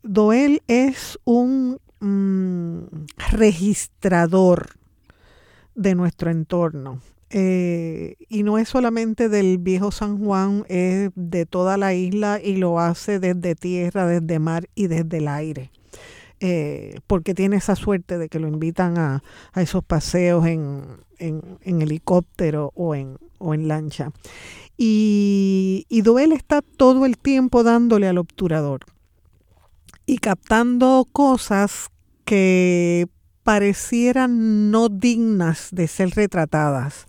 Doel es un Mm, registrador de nuestro entorno. Eh, y no es solamente del viejo San Juan, es de toda la isla y lo hace desde tierra, desde mar y desde el aire. Eh, porque tiene esa suerte de que lo invitan a, esos paseos en, helicóptero o en, o en lancha. Y, y Doel está todo el tiempo dándole al obturador y captando cosas que parecieran no dignas de ser retratadas.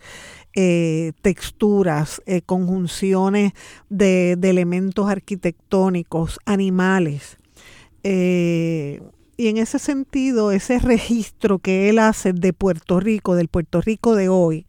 eh, texturas, eh, conjunciones de, elementos arquitectónicos, animales. y en ese sentido, ese registro que él hace de Puerto Rico, del Puerto Rico de hoy,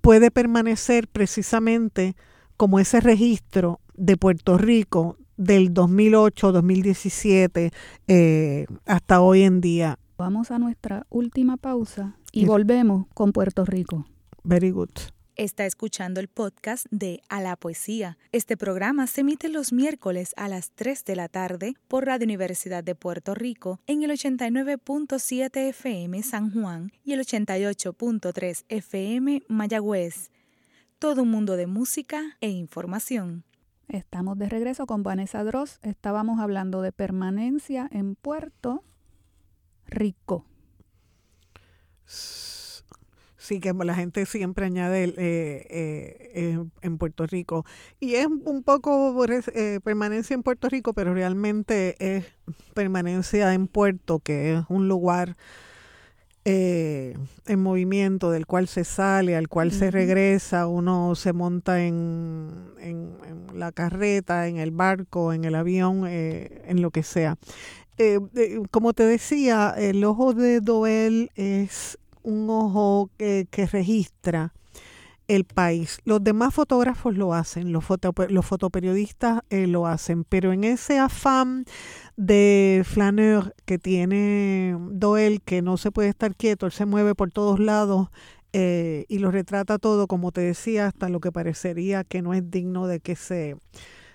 puede permanecer precisamente como ese registro de Puerto Rico del 2008, 2017 eh, hasta hoy en día. Vamos a nuestra última pausa y volvemos con Puerto Rico. Very good. Está escuchando el podcast de A la Poesía. Este programa se emite los miércoles a las 3 de la tarde por Radio Universidad de Puerto Rico en el 89.7 FM San Juan y el 88.3 FM Mayagüez. Todo un mundo de música e información. Estamos de regreso con Vanessa Dross. Estábamos hablando de permanencia en Puerto Rico. Sí, que la gente siempre añade eh, eh, en Puerto Rico. Y es un poco eh, permanencia en Puerto Rico, pero realmente es permanencia en Puerto, que es un lugar eh, en movimiento, del cual se sale, al cual se regresa, uno se monta en, en, la carreta, en el barco, en el avión, eh, en lo que sea. Eh, como te decía, el ojo de Doel es un ojo que, que registra el país. Los demás fotógrafos lo hacen, los, los fotoperiodistas eh, lo hacen, pero en ese afán de flaneur que tiene Doel, que no se puede estar quieto, él se mueve por todos lados eh, y lo retrata todo, como te decía, hasta lo que parecería que no es digno de que se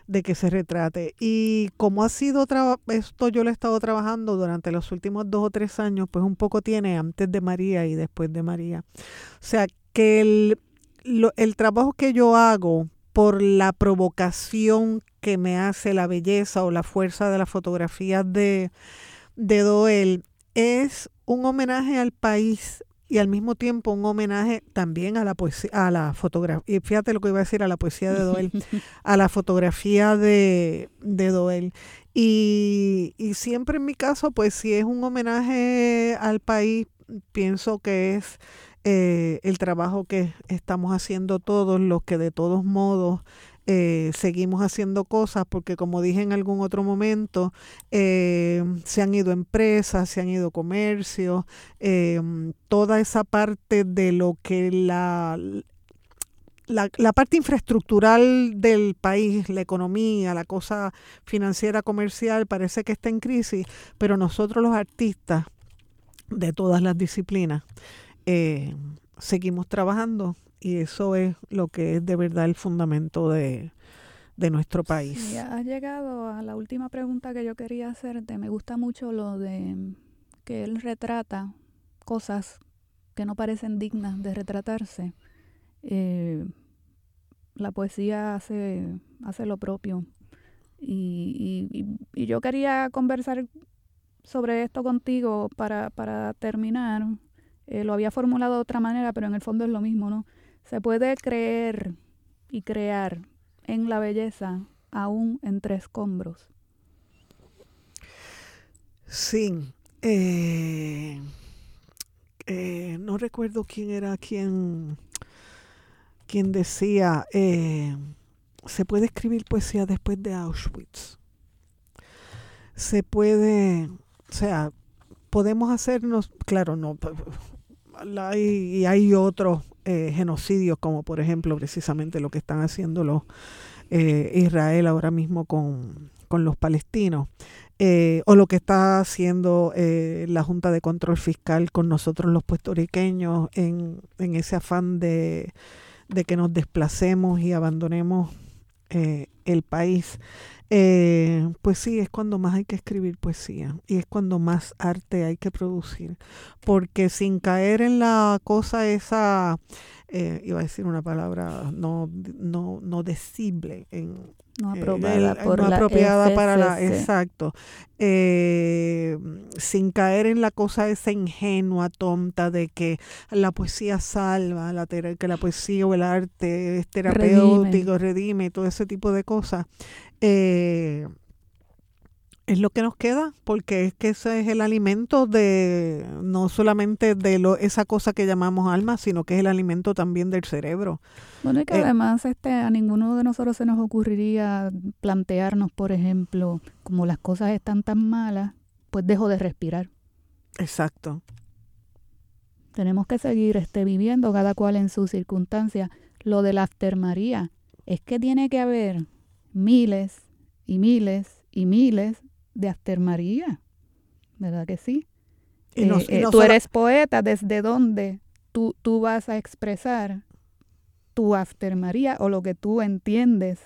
de que se retrate. Y como ha sido esto yo lo he estado trabajando durante los últimos dos o tres años, pues un poco tiene antes de María y después de María. O sea, que el, el trabajo que yo hago por la provocación que me hace la belleza o la fuerza de la fotografía de, de Doel es un homenaje al país y al mismo tiempo un homenaje también a la poesía, a la fotografía, y fíjate lo que iba a decir, a la poesía de Doel, *laughs* a la fotografía de, de Doel. Y, y siempre en mi caso, pues si es un homenaje al país, pienso que es eh, el trabajo que estamos haciendo todos los que de todos modos eh, seguimos haciendo cosas porque como dije en algún otro momento, eh, se han ido empresas, se han ido comercios, toda esa parte de lo que la, la, la, parte infraestructural del país, la economía, la cosa financiera, comercial, parece que está en crisis, pero nosotros los artistas de todas las disciplinas, eh, seguimos trabajando y eso es lo que es de verdad el fundamento de, nuestro país. has llegado a la última pregunta que yo quería hacerte. Me gusta mucho lo de que él retrata cosas que no parecen dignas de retratarse. Eh, la poesía hace, hace lo propio. Y, y, yo quería conversar sobre esto contigo para, para terminar. Eh, lo había formulado de otra manera, pero en el fondo es lo mismo, ¿no? Se puede creer y crear en la belleza aún entre escombros. Sí. Eh, eh, no recuerdo quién era quien, quien decía, se puede escribir poesía después de Auschwitz. Se puede, o sea, podemos hacernos, claro, no, y hay otros eh, genocidios, como por ejemplo precisamente lo que están haciendo los eh, Israel ahora mismo con, los palestinos, eh, o lo que está haciendo la Junta de Control Fiscal con nosotros los puertorriqueños en, en ese afán de, de que nos desplacemos y abandonemos el país. Eh, pues sí, es cuando más hay que escribir poesía y es cuando más arte hay que producir, porque sin caer en la cosa esa, eh, iba a decir una palabra no, no, no decible, en, no eh, aprobada, por no apropiada para la exacto. Sin caer en la cosa esa ingenua tonta de que la poesía salva la que la poesía o el arte es terapéutico redime, redime todo ese tipo de cosas eh, Es lo que nos queda, porque es que ese es el alimento de, no solamente de lo, esa cosa que llamamos alma, sino que es el alimento también del cerebro. Bueno, y que Eh, además este, a ninguno de nosotros se nos ocurriría plantearnos, por ejemplo, como las cosas están tan malas, pues dejo de respirar. Exacto. Tenemos que seguir este, viviendo cada cual en sus circunstancias. Lo de la After María es que tiene que haber miles y miles y miles de After María. ¿Verdad que sí? Y Eh, y eh, tú eres poeta, ¿desde dónde tú, tú vas a expresar tu After María o lo que tú entiendes?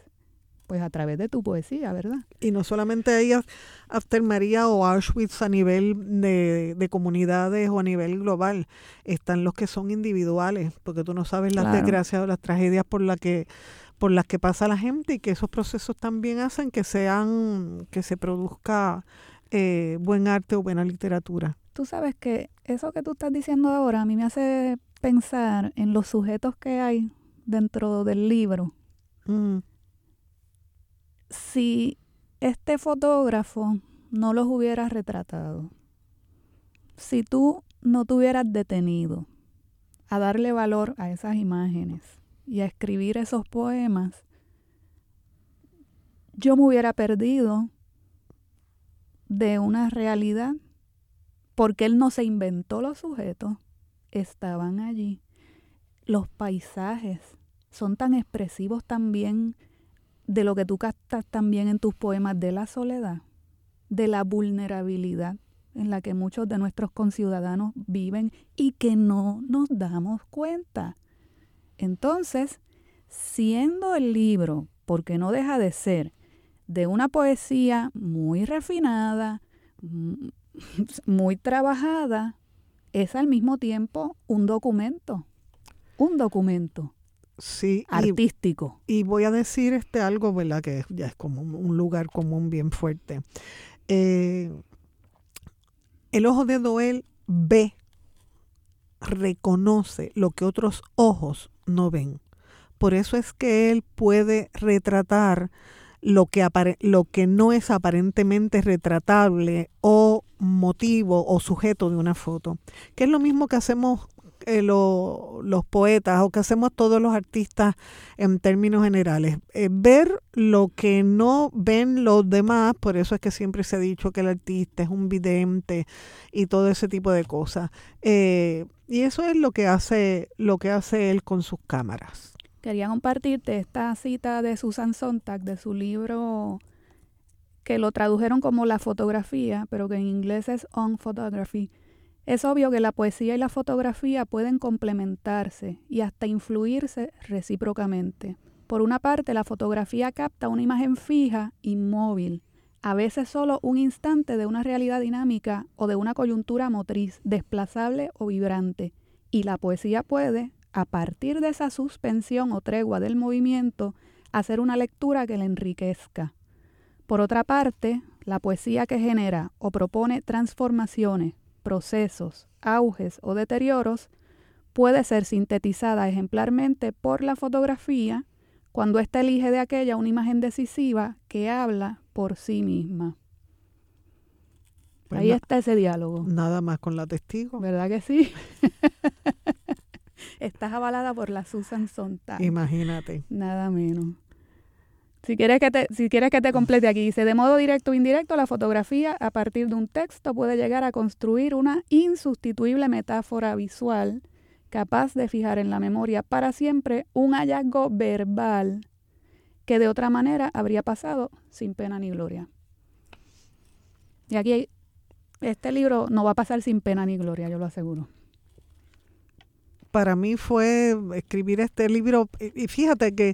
Pues a través de tu poesía, ¿verdad? Y no solamente hay af- After María o Auschwitz a nivel de, de comunidades o a nivel global, están los que son individuales, porque tú no sabes las Claro. desgracias o las tragedias por las que por las que pasa la gente y que esos procesos también hacen que sean que se produzca eh, buen arte o buena literatura. Tú sabes que eso que tú estás diciendo ahora a mí me hace pensar en los sujetos que hay dentro del libro. Mm, Si este fotógrafo no los hubiera retratado, si tú no te hubieras detenido a darle valor a esas imágenes y a escribir esos poemas, yo me hubiera perdido de una realidad porque él no se inventó los sujetos, estaban allí. Los paisajes son tan expresivos también de lo que tú captas también en tus poemas de la soledad, de la vulnerabilidad en la que muchos de nuestros conciudadanos viven y que no nos damos cuenta. Entonces, siendo el libro, porque no deja de ser, de una poesía muy refinada, mm, *laughs* muy trabajada, es al mismo tiempo un documento, un documento sí, artístico. y voy a decir este algo, ¿verdad? Que ya es como un, un lugar común bien fuerte. Eh, el ojo de Doel ve, reconoce lo que otros ojos no ven. Por eso es que él puede retratar lo que, lo que no es aparentemente retratable o motivo o sujeto de una foto. Que es lo mismo que hacemos eh, lo- los poetas o que hacemos todos los artistas en términos generales. Eh, ver lo que no ven los demás, por eso es que siempre se ha dicho que el artista es un vidente y todo ese tipo de cosas. Eh, y eso es lo que hace, lo que hace él con sus cámaras. Quería compartirte esta cita de Susan Sontag de su libro que lo tradujeron como La fotografía, pero que en inglés es On Photography. Es obvio que la poesía y la fotografía pueden complementarse y hasta influirse recíprocamente. Por una parte, la fotografía capta una imagen fija, inmóvil, a veces solo un instante de una realidad dinámica o de una coyuntura motriz, desplazable o vibrante, y la poesía puede, a partir de esa suspensión o tregua del movimiento, hacer una lectura que le enriquezca. Por otra parte, la poesía que genera o propone transformaciones, procesos, auges o deterioros puede ser sintetizada ejemplarmente por la fotografía cuando ésta elige de aquella una imagen decisiva que habla por sí misma. Pues Ahí está ese diálogo. Nada más con la testigo. ¿Verdad que sí? *laughs* Estás avalada por la Susan Sontag. Imagínate. Nada menos. Si quieres, que te, si quieres que te complete aquí, dice, de modo directo o indirecto, la fotografía a partir de un texto puede llegar a construir una insustituible metáfora visual capaz de fijar en la memoria para siempre un hallazgo verbal que de otra manera habría pasado sin pena ni gloria. Y aquí este libro no va a pasar sin pena ni gloria, yo lo aseguro. para mí fue escribir este libro. Y fíjate que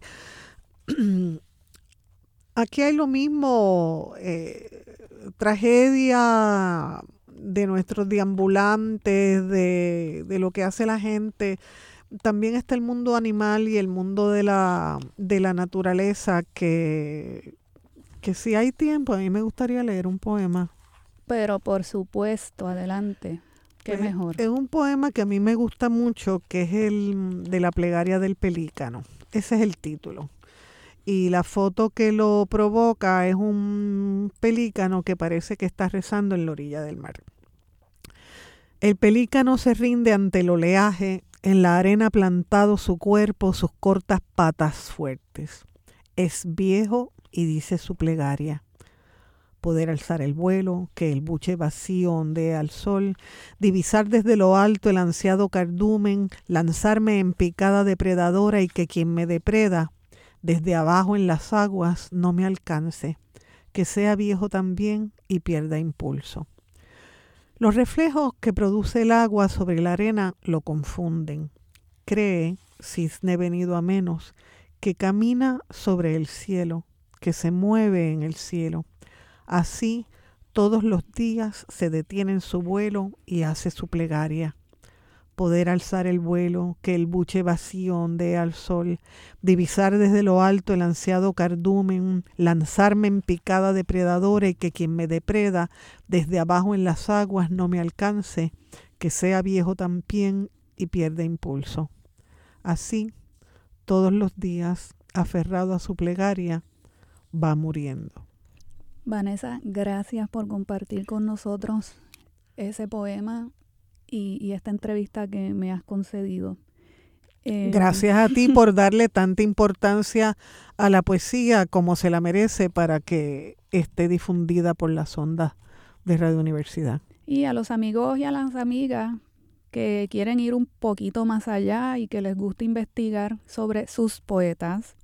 *clears throat* aquí hay lo mismo, eh, tragedia de nuestros deambulantes, de, de lo que hace la gente. También está el mundo animal y el mundo de la, de la naturaleza, que, que si hay tiempo, a mí me gustaría leer un poema. Pero por supuesto, adelante. Qué Pues, mejor. Es un poema que a mí me gusta mucho, que es el de la plegaria del pelícano. Ese es el título. Y la foto que lo provoca es un pelícano que parece que está rezando en la orilla del mar. El pelícano se rinde ante el oleaje, en la arena plantado su cuerpo, sus cortas patas fuertes. Es viejo y dice su plegaria poder alzar el vuelo, que el buche vacío ondee al sol, divisar desde lo alto el ansiado cardumen, lanzarme en picada depredadora y que quien me depreda desde abajo en las aguas no me alcance, que sea viejo también y pierda impulso. Los reflejos que produce el agua sobre la arena lo confunden. Cree, cisne venido a menos, que camina sobre el cielo, que se mueve en el cielo. Así todos los días se detiene en su vuelo y hace su plegaria poder alzar el vuelo, que el buche vacío ondee al sol, divisar desde lo alto el ansiado cardumen, lanzarme en picada depredadora y que quien me depreda desde abajo en las aguas no me alcance, que sea viejo también y pierda impulso. Así, todos los días, aferrado a su plegaria, va muriendo. Vanessa, gracias por compartir con nosotros ese poema y, esta entrevista que me has concedido. Eh, Gracias a ti *laughs* por darle tanta importancia a la poesía como se la merece para que esté difundida por las ondas de Radio Universidad. Y a los amigos y a las amigas que quieren ir un poquito más allá y que les gusta investigar sobre sus poetas,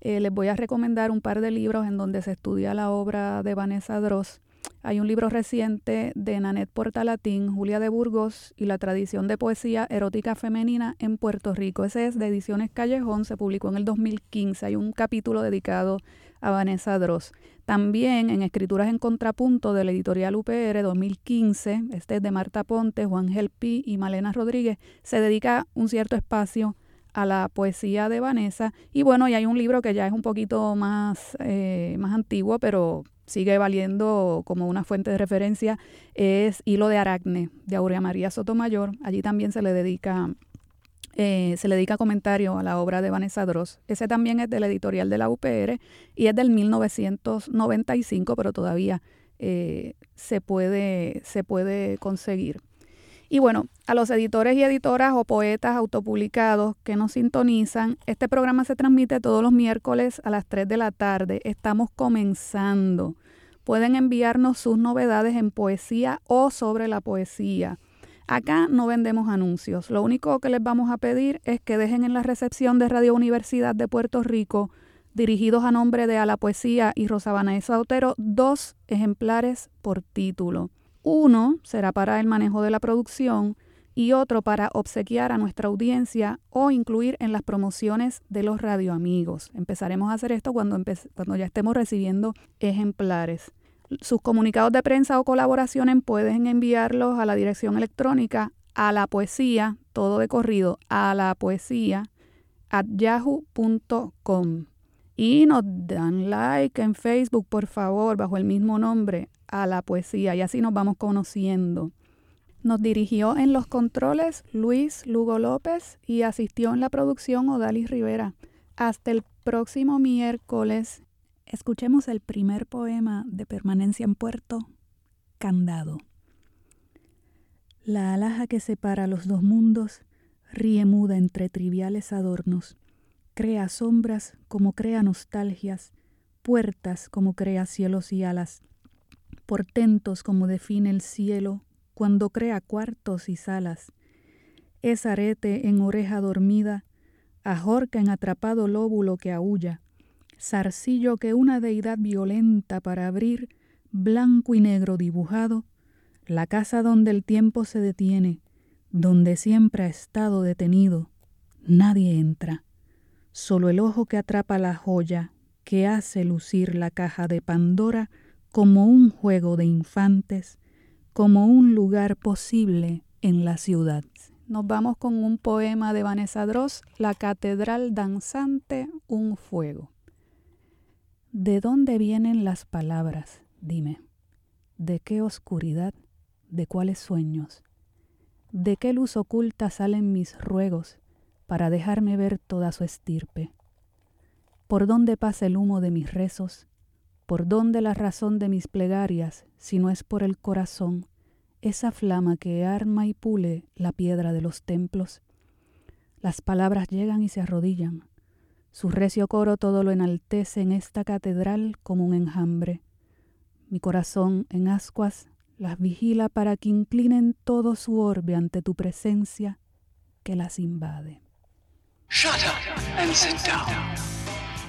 eh, les voy a recomendar un par de libros en donde se estudia la obra de Vanessa Dross hay un libro reciente de Nanette Portalatín, Julia de Burgos y la tradición de poesía erótica femenina en Puerto Rico. Ese es de Ediciones Callejón, se publicó en el 2015. Hay un capítulo dedicado a Vanessa Dross. También en Escrituras en Contrapunto de la editorial UPR 2015, este es de Marta Ponte, Juan Gelpi y Malena Rodríguez, se dedica un cierto espacio a la poesía de Vanessa. Y bueno, y hay un libro que ya es un poquito más, eh, más antiguo, pero sigue valiendo como una fuente de referencia, es Hilo de Aracne, de Aurea María Sotomayor. Allí también se le dedica eh, se le dedica comentario a la obra de Vanessa Dross. Ese también es de la editorial de la UPR y es del 1995, pero todavía eh, se, puede, se puede conseguir. Y bueno, a los editores y editoras o poetas autopublicados que nos sintonizan, este programa se transmite todos los miércoles a las 3 de la tarde. Estamos comenzando. Pueden enviarnos sus novedades en poesía o sobre la poesía. Acá no vendemos anuncios. Lo único que les vamos a pedir es que dejen en la recepción de Radio Universidad de Puerto Rico, dirigidos a nombre de A la Poesía y Rosabana Otero, dos ejemplares por título. Uno será para el manejo de la producción y otro para obsequiar a nuestra audiencia o incluir en las promociones de los radioamigos. Empezaremos a hacer esto cuando, ya estemos recibiendo ejemplares. Sus comunicados de prensa o colaboraciones pueden enviarlos a la dirección electrónica a la poesía, todo de corrido, a la poesía at yahoo.com. Y nos dan like en Facebook, por favor, bajo el mismo nombre, a la poesía y así nos vamos conociendo. Nos dirigió en los controles Luis Lugo López y asistió en la producción Odalis Rivera. Hasta el próximo miércoles. Escuchemos el primer poema de Permanencia en Puerto, Candado. La alhaja que separa los dos mundos ríe muda entre triviales adornos, crea sombras como crea nostalgias, puertas como crea cielos y alas, portentos como define el cielo cuando crea cuartos y salas. Es arete en oreja dormida, ajorca en atrapado lóbulo que aúlla, zarcillo que una deidad violenta para abrir, blanco y negro dibujado, la casa donde el tiempo se detiene, donde siempre ha estado detenido, nadie entra. Solo el ojo que atrapa la joya, que hace lucir la caja de Pandora, como un juego de infantes, como un lugar posible en la ciudad. Nos vamos con un poema de Vanessa Dross, La Catedral Danzante, un fuego. ¿De dónde vienen las palabras? Dime. ¿De qué oscuridad? ¿De cuáles sueños? ¿De qué luz oculta salen mis ruegos para dejarme ver toda su estirpe? ¿Por dónde pasa el humo de mis rezos? ¿Por dónde la razón de mis plegarias, si no es por el corazón, esa flama que arma y pule la piedra de los templos? Las palabras llegan y se arrodillan. Su recio coro todo lo enaltece en esta catedral como un enjambre. Mi corazón en ascuas las vigila para que inclinen todo su orbe ante tu presencia que las invade.